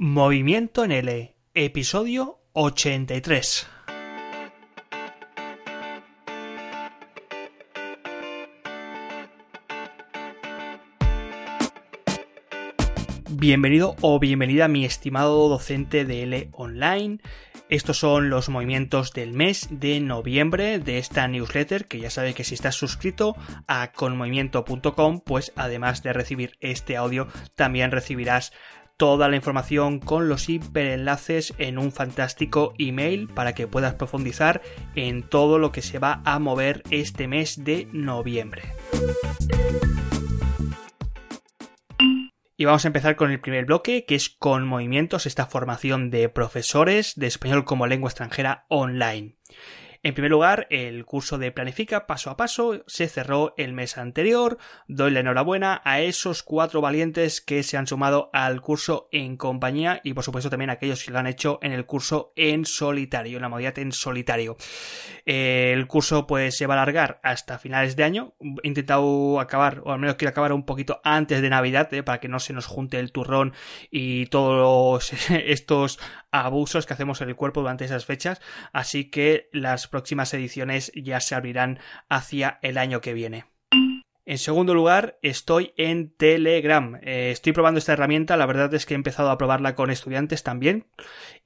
Movimiento en L, episodio 83. Bienvenido o bienvenida mi estimado docente de L Online. Estos son los movimientos del mes de noviembre de esta newsletter, que ya sabes que si estás suscrito a conmovimiento.com, pues además de recibir este audio, también recibirás toda la información con los hiperenlaces en un fantástico email para que puedas profundizar en todo lo que se va a mover este mes de noviembre. Y vamos a empezar con el primer bloque, que es con movimientos, esta formación de profesores de español como lengua extranjera online. En primer lugar, el curso de Planifica paso a paso se cerró el mes anterior. Doy la enhorabuena a esos cuatro valientes que se han sumado al curso en compañía y por supuesto también a aquellos que lo han hecho en el curso en solitario, en la modalidad en solitario. El curso pues se va a alargar hasta finales de año. He intentado acabar, o al menos quiero acabar un poquito antes de Navidad, ¿eh? para que no se nos junte el turrón y todos estos abusos que hacemos en el cuerpo durante esas fechas. Así que las próximas ediciones ya se abrirán hacia el año que viene. En segundo lugar, estoy en Telegram. Eh, estoy probando esta herramienta, la verdad es que he empezado a probarla con estudiantes también.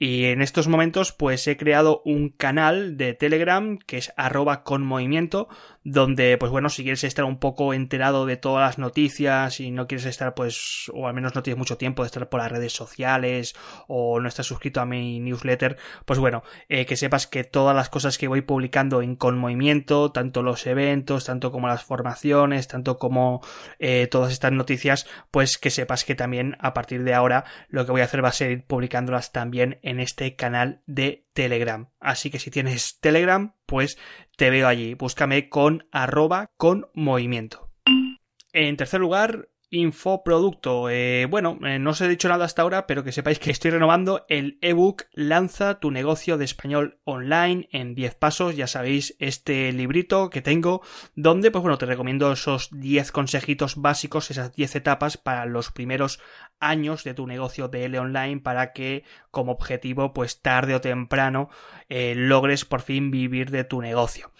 Y en estos momentos, pues he creado un canal de Telegram que es arroba con movimiento, donde, pues bueno, si quieres estar un poco enterado de todas las noticias y no quieres estar, pues, o al menos no tienes mucho tiempo de estar por las redes sociales o no estás suscrito a mi newsletter, pues bueno, eh, que sepas que todas las cosas que voy publicando en con movimiento, tanto los eventos, tanto como las formaciones, tanto como eh, todas estas noticias, pues que sepas que también a partir de ahora lo que voy a hacer va a ser ir publicándolas también en este canal de Telegram. Así que si tienes Telegram, pues te veo allí. Búscame con arroba con movimiento. En tercer lugar, infoproducto. Eh, bueno, eh, no os he dicho nada hasta ahora, pero que sepáis que estoy renovando el ebook Lanza tu negocio de español online en 10 pasos. Ya sabéis, este librito que tengo, donde, pues bueno, te recomiendo esos 10 consejitos básicos, esas 10 etapas para los primeros años de tu negocio de L online para que como objetivo, pues tarde o temprano, eh, logres por fin vivir de tu negocio.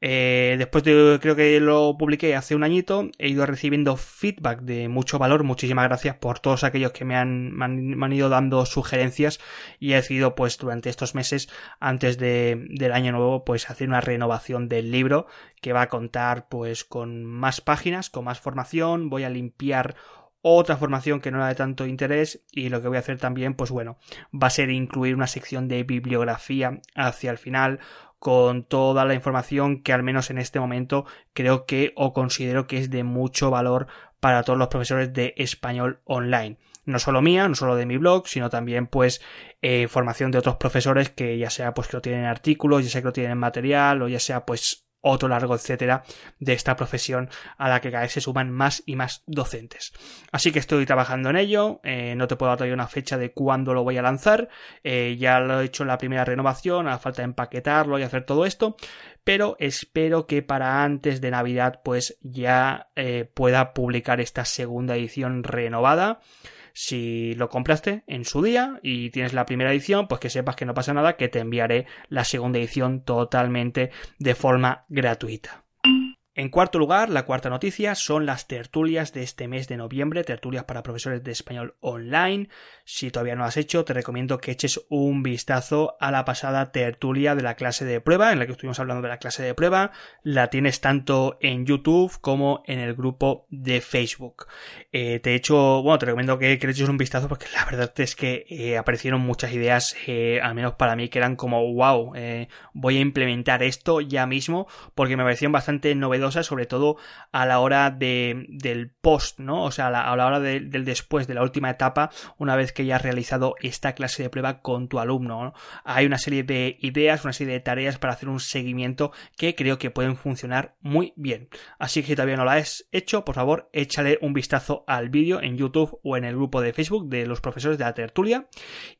Eh, después de, creo que lo publiqué hace un añito, he ido recibiendo feedback de mucho valor. Muchísimas gracias por todos aquellos que me han, han, ido dando sugerencias y he decidido, pues, durante estos meses, antes de, del año nuevo, pues, hacer una renovación del libro que va a contar, pues, con más páginas, con más formación. Voy a limpiar otra formación que no era de tanto interés y lo que voy a hacer también pues bueno va a ser incluir una sección de bibliografía hacia el final con toda la información que al menos en este momento creo que o considero que es de mucho valor para todos los profesores de español online. No solo mía, no solo de mi blog, sino también pues eh, formación de otros profesores que ya sea pues que lo tienen en artículos, ya sea que lo tienen en material o ya sea pues otro largo etcétera de esta profesión a la que cada vez se suman más y más docentes. Así que estoy trabajando en ello, eh, no te puedo dar todavía una fecha de cuándo lo voy a lanzar, eh, ya lo he hecho en la primera renovación, a falta de empaquetarlo y hacer todo esto, pero espero que para antes de Navidad pues ya eh, pueda publicar esta segunda edición renovada si lo compraste en su día y tienes la primera edición, pues que sepas que no pasa nada, que te enviaré la segunda edición totalmente de forma gratuita. En cuarto lugar, la cuarta noticia son las tertulias de este mes de noviembre, tertulias para profesores de español online. Si todavía no has hecho, te recomiendo que eches un vistazo a la pasada tertulia de la clase de prueba, en la que estuvimos hablando de la clase de prueba. La tienes tanto en YouTube como en el grupo de Facebook. Eh, te he hecho, bueno, te recomiendo que, que, eches un vistazo porque la verdad es que eh, aparecieron muchas ideas, eh, al menos para mí, que eran como, wow, voy a implementar esto ya mismo porque me parecieron bastante novedosas sobre todo a la hora de, del post, ¿no? O sea, a la, hora del después, de la última etapa, una vez que ya has realizado esta clase de prueba con tu alumno. Hay una serie de ideas, una serie de tareas para hacer un seguimiento que creo que pueden funcionar muy bien. Así que si todavía no lo has hecho, por favor, échale un vistazo al vídeo en YouTube o en el grupo de Facebook de los profesores de la tertulia.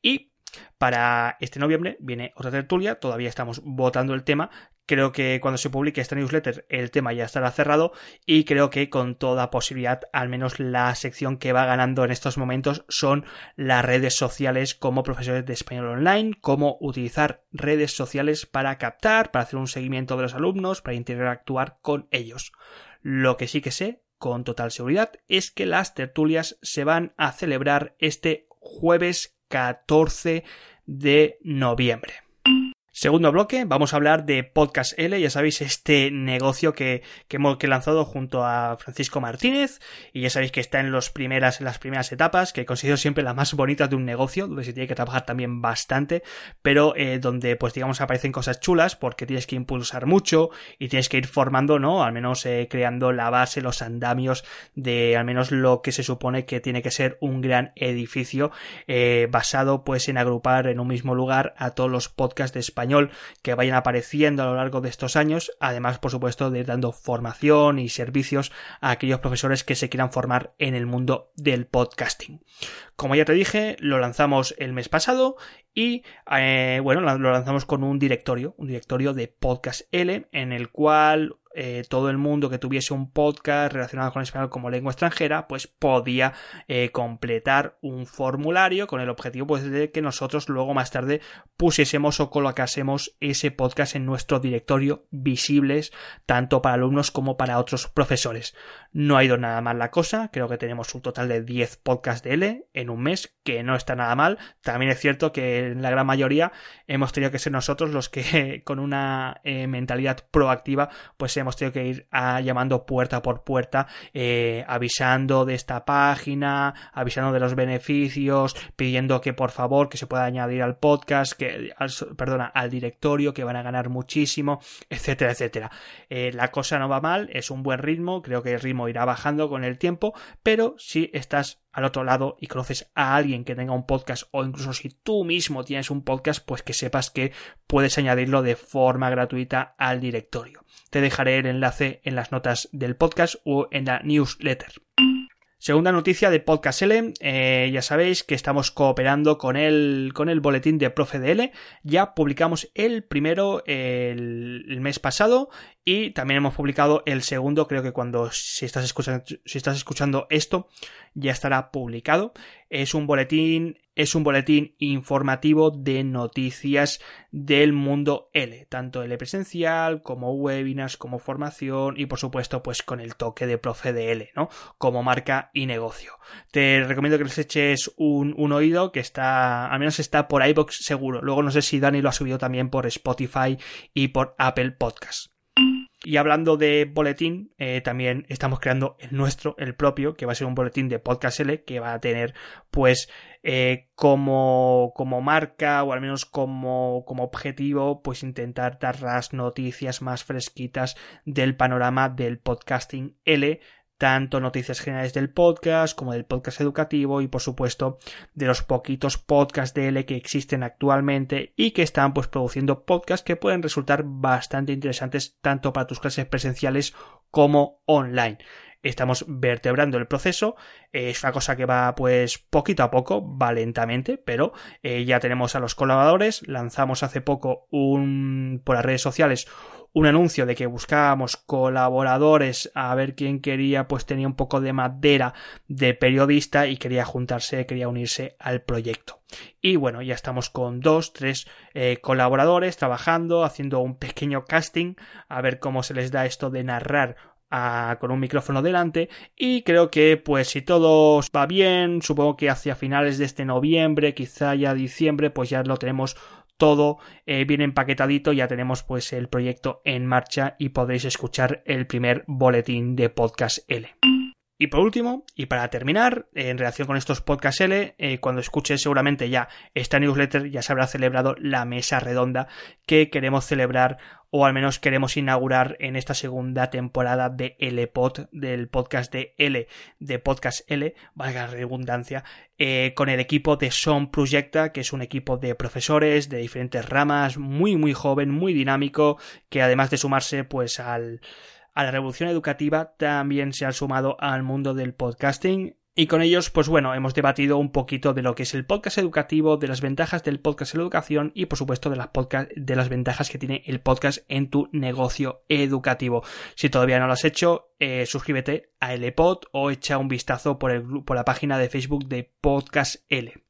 Y para este noviembre viene otra tertulia, todavía estamos votando el tema. Creo que cuando se publique esta newsletter el tema ya estará cerrado y creo que con toda posibilidad, al menos la sección que va ganando en estos momentos son las redes sociales como profesores de español online, cómo utilizar redes sociales para captar, para hacer un seguimiento de los alumnos, para interactuar con ellos. Lo que sí que sé con total seguridad es que las tertulias se van a celebrar este jueves 14 de noviembre. Segundo bloque, vamos a hablar de Podcast L, ya sabéis, este negocio que, hemos que lanzado junto a Francisco Martínez, y ya sabéis que está en, los primeras, en las primeras etapas, que considero siempre la más bonita de un negocio, donde se tiene que trabajar también bastante, pero eh, donde pues digamos aparecen cosas chulas, porque tienes que impulsar mucho y tienes que ir formando, ¿no? Al menos eh, creando la base, los andamios de al menos lo que se supone que tiene que ser un gran edificio eh, basado pues en agrupar en un mismo lugar a todos los podcasts de España que vayan apareciendo a lo largo de estos años, además, por supuesto, de dando formación y servicios a aquellos profesores que se quieran formar en el mundo del podcasting. Como ya te dije, lo lanzamos el mes pasado y eh, bueno, lo lanzamos con un directorio, un directorio de Podcast L, en el cual eh, todo el mundo que tuviese un podcast relacionado con el español como lengua extranjera, pues podía eh, completar un formulario con el objetivo pues, de que nosotros luego más tarde pusiésemos o colocásemos ese podcast en nuestro directorio visibles tanto para alumnos como para otros profesores. No ha ido nada mal la cosa, creo que tenemos un total de 10 podcasts de L en un mes, que no está nada mal. También es cierto que en la gran mayoría hemos tenido que ser nosotros los que con una eh, mentalidad proactiva pues hemos tenido que ir a, llamando puerta por puerta, eh, avisando de esta página, avisando de los beneficios, pidiendo que por favor que se pueda añadir al podcast, que perdona, al directorio, que van a ganar muchísimo, etcétera, etcétera. Eh, la cosa no va mal, es un buen ritmo, creo que el ritmo irá bajando con el tiempo, pero si estás al otro lado y conoces a alguien que tenga un podcast o incluso si tú mismo tienes un podcast, pues que sepas que puedes añadirlo de forma gratuita al directorio. Te dejaré el enlace en las notas del podcast o en la newsletter. Segunda noticia de Podcast L, eh, ya sabéis que estamos cooperando con el, con el boletín de Profe. Ya publicamos el primero el, mes pasado y también hemos publicado el segundo. Creo que cuando si estás escuchando, si estás escuchando esto ya estará publicado. Es un boletín es un boletín informativo de noticias del mundo L, tanto L presencial como webinars, como formación y por supuesto pues con el toque de profe de L, ¿no? Como marca y negocio. Te recomiendo que les eches un, un oído que está, al menos está por iBox seguro. Luego no sé si Dani lo ha subido también por Spotify y por Apple Podcast. Y hablando de boletín, eh, también estamos creando el nuestro, el propio, que va a ser un boletín de Podcast L, que va a tener, pues, eh, como, como marca, o al menos como, como objetivo, pues intentar dar las noticias más fresquitas del panorama del podcasting L, tanto noticias generales del podcast como del podcast educativo y por supuesto de los poquitos podcasts de que existen actualmente y que están pues produciendo podcasts que pueden resultar bastante interesantes tanto para tus clases presenciales como online estamos vertebrando el proceso. Es una cosa que va pues poquito a poco, va lentamente, pero eh, ya tenemos a los colaboradores. Lanzamos hace poco un por las redes sociales un anuncio de que buscábamos colaboradores a ver quién quería, pues tenía un poco de madera de periodista y quería juntarse, quería unirse al proyecto. Y bueno, ya estamos con dos, tres eh, colaboradores trabajando, haciendo un pequeño casting, a ver cómo se les da esto de narrar con un micrófono delante y creo que pues si todo va bien supongo que hacia finales de este noviembre quizá ya diciembre pues ya lo tenemos todo eh, bien empaquetadito, ya tenemos pues el proyecto en marcha y podréis escuchar el primer boletín de Podcast L. Y por último, y para terminar, en relación con estos podcast L, eh, cuando escuches seguramente ya esta newsletter ya se habrá celebrado la mesa redonda que queremos celebrar o al menos queremos inaugurar en esta segunda temporada de LPod, del podcast de L, de Podcast L, valga la redundancia, eh, con el equipo de Son Projecta, que es un equipo de profesores de diferentes ramas, muy muy joven, muy dinámico, que además de sumarse pues al a la revolución educativa también se han sumado al mundo del podcasting y con ellos, pues bueno, hemos debatido un poquito de lo que es el podcast educativo, de las ventajas del podcast en la educación y por supuesto de las, ventajas que tiene el podcast en tu negocio educativo. Si todavía no lo has hecho, eh, suscríbete a LPod o echa un vistazo por, por la página de Facebook de Podcast L.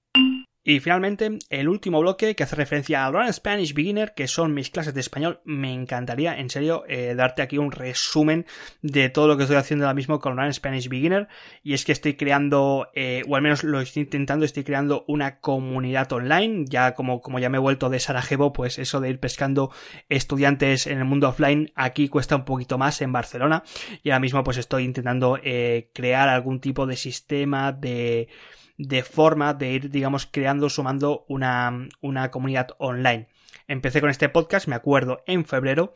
Y finalmente, el último bloque que hace referencia a Learn Spanish Beginner, que son mis clases de español. Me encantaría, en serio, eh, darte aquí un resumen de todo lo que estoy haciendo ahora mismo con Learn Spanish Beginner. Y es que estoy creando, eh, o al menos lo estoy intentando, estoy creando una comunidad online. Ya como, como ya me he vuelto de Sarajevo, pues eso de ir pescando estudiantes en el mundo offline aquí cuesta un poquito más en Barcelona. Y ahora mismo pues estoy intentando eh, crear algún tipo de sistema de de forma de ir, digamos, creando, sumando una, una comunidad online. Empecé con este podcast, me acuerdo, en febrero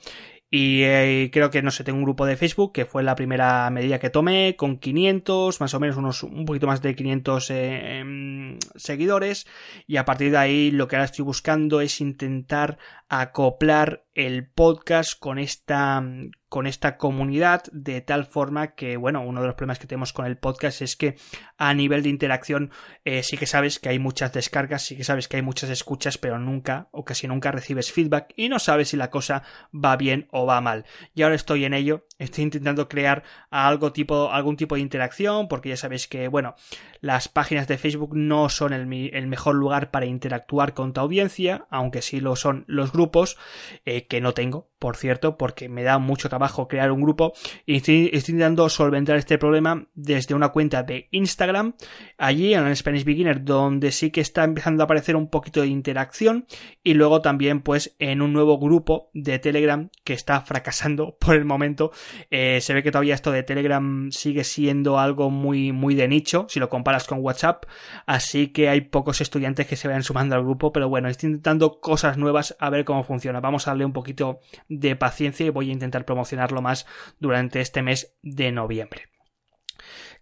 y eh, creo que, no sé, tengo un grupo de Facebook que fue la primera medida que tomé, con 500, más o menos unos, un poquito más de 500 eh, em, seguidores. Y a partir de ahí lo que ahora estoy buscando es intentar acoplar el podcast con esta, con esta comunidad de tal forma que, bueno, uno de los problemas que tenemos con el podcast es que a nivel de interacción eh, sí que sabes que hay muchas descargas, sí que sabes que hay muchas escuchas, pero nunca o casi nunca recibes feedback y no sabes si la cosa va bien o va mal. Y ahora estoy en ello, estoy intentando crear algo tipo, algún tipo de interacción, porque ya sabéis que, bueno, las páginas de Facebook no son el, mejor lugar para interactuar con tu audiencia, aunque sí lo son los grupos, eh, que no tengo, por cierto, porque me da mucho trabajo crear un grupo y estoy, intentando solventar este problema desde una cuenta de Instagram, allí en el Spanish Beginner, donde sí que está empezando a aparecer un poquito de interacción y luego también pues en un nuevo grupo de Telegram que está fracasando por el momento. Eh, se ve que todavía esto de Telegram sigue siendo algo muy, muy de nicho, si lo comparas con WhatsApp, así que hay pocos estudiantes que se vayan sumando al grupo, pero bueno, estoy intentando cosas nuevas a ver cómo funciona. Vamos a darle un poquito de paciencia y voy a intentar promocionarlo más durante este mes de noviembre.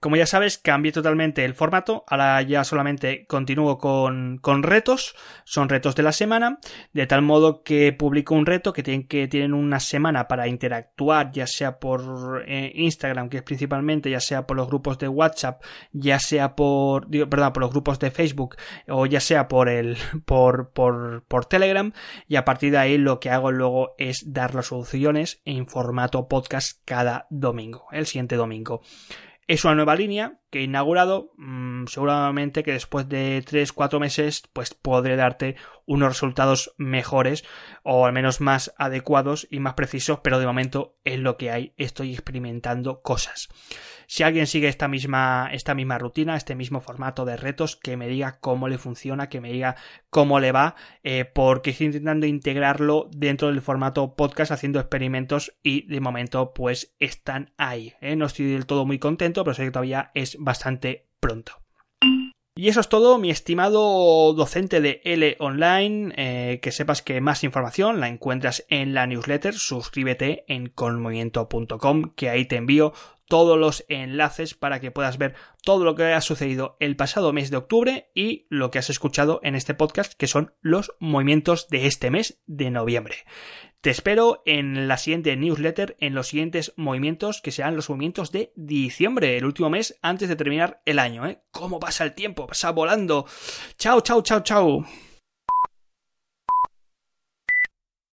Como ya sabes, cambié totalmente el formato. Ahora ya solamente continúo con, con, retos. Son retos de la semana. De tal modo que publico un reto que tienen, que tienen una semana para interactuar, ya sea por eh, Instagram, que es principalmente, ya sea por los grupos de WhatsApp, ya sea por, perdón, por los grupos de Facebook, o ya sea por el, por, por, por Telegram. Y a partir de ahí lo que hago luego es dar las soluciones en formato podcast cada domingo, el siguiente domingo. Es una nueva línea que inaugurado. Mm, seguramente que después de 3-4 meses, pues podré darte unos resultados mejores o al menos más adecuados y más precisos, pero de momento es lo que hay. Estoy experimentando cosas. Si alguien sigue esta misma, esta misma rutina, este mismo formato de retos, que me diga cómo le funciona, que me diga cómo le va, eh, porque estoy intentando integrarlo dentro del formato podcast haciendo experimentos y de momento pues están ahí. ¿eh? No estoy del todo muy contento, pero sé que todavía es bastante pronto. Y eso es todo, mi estimado docente de L Online. Eh, que sepas que más información la encuentras en la newsletter. Suscríbete en conmovimiento.com, que ahí te envío todos los enlaces para que puedas ver todo lo que ha sucedido el pasado mes de octubre y lo que has escuchado en este podcast, que son los movimientos de este mes de noviembre. Te espero en la siguiente newsletter, en los siguientes movimientos, que serán los movimientos de diciembre, el último mes antes de terminar el año. ¿eh? ¿Cómo pasa el tiempo? Pasa volando. Chao, chao, chao, chao.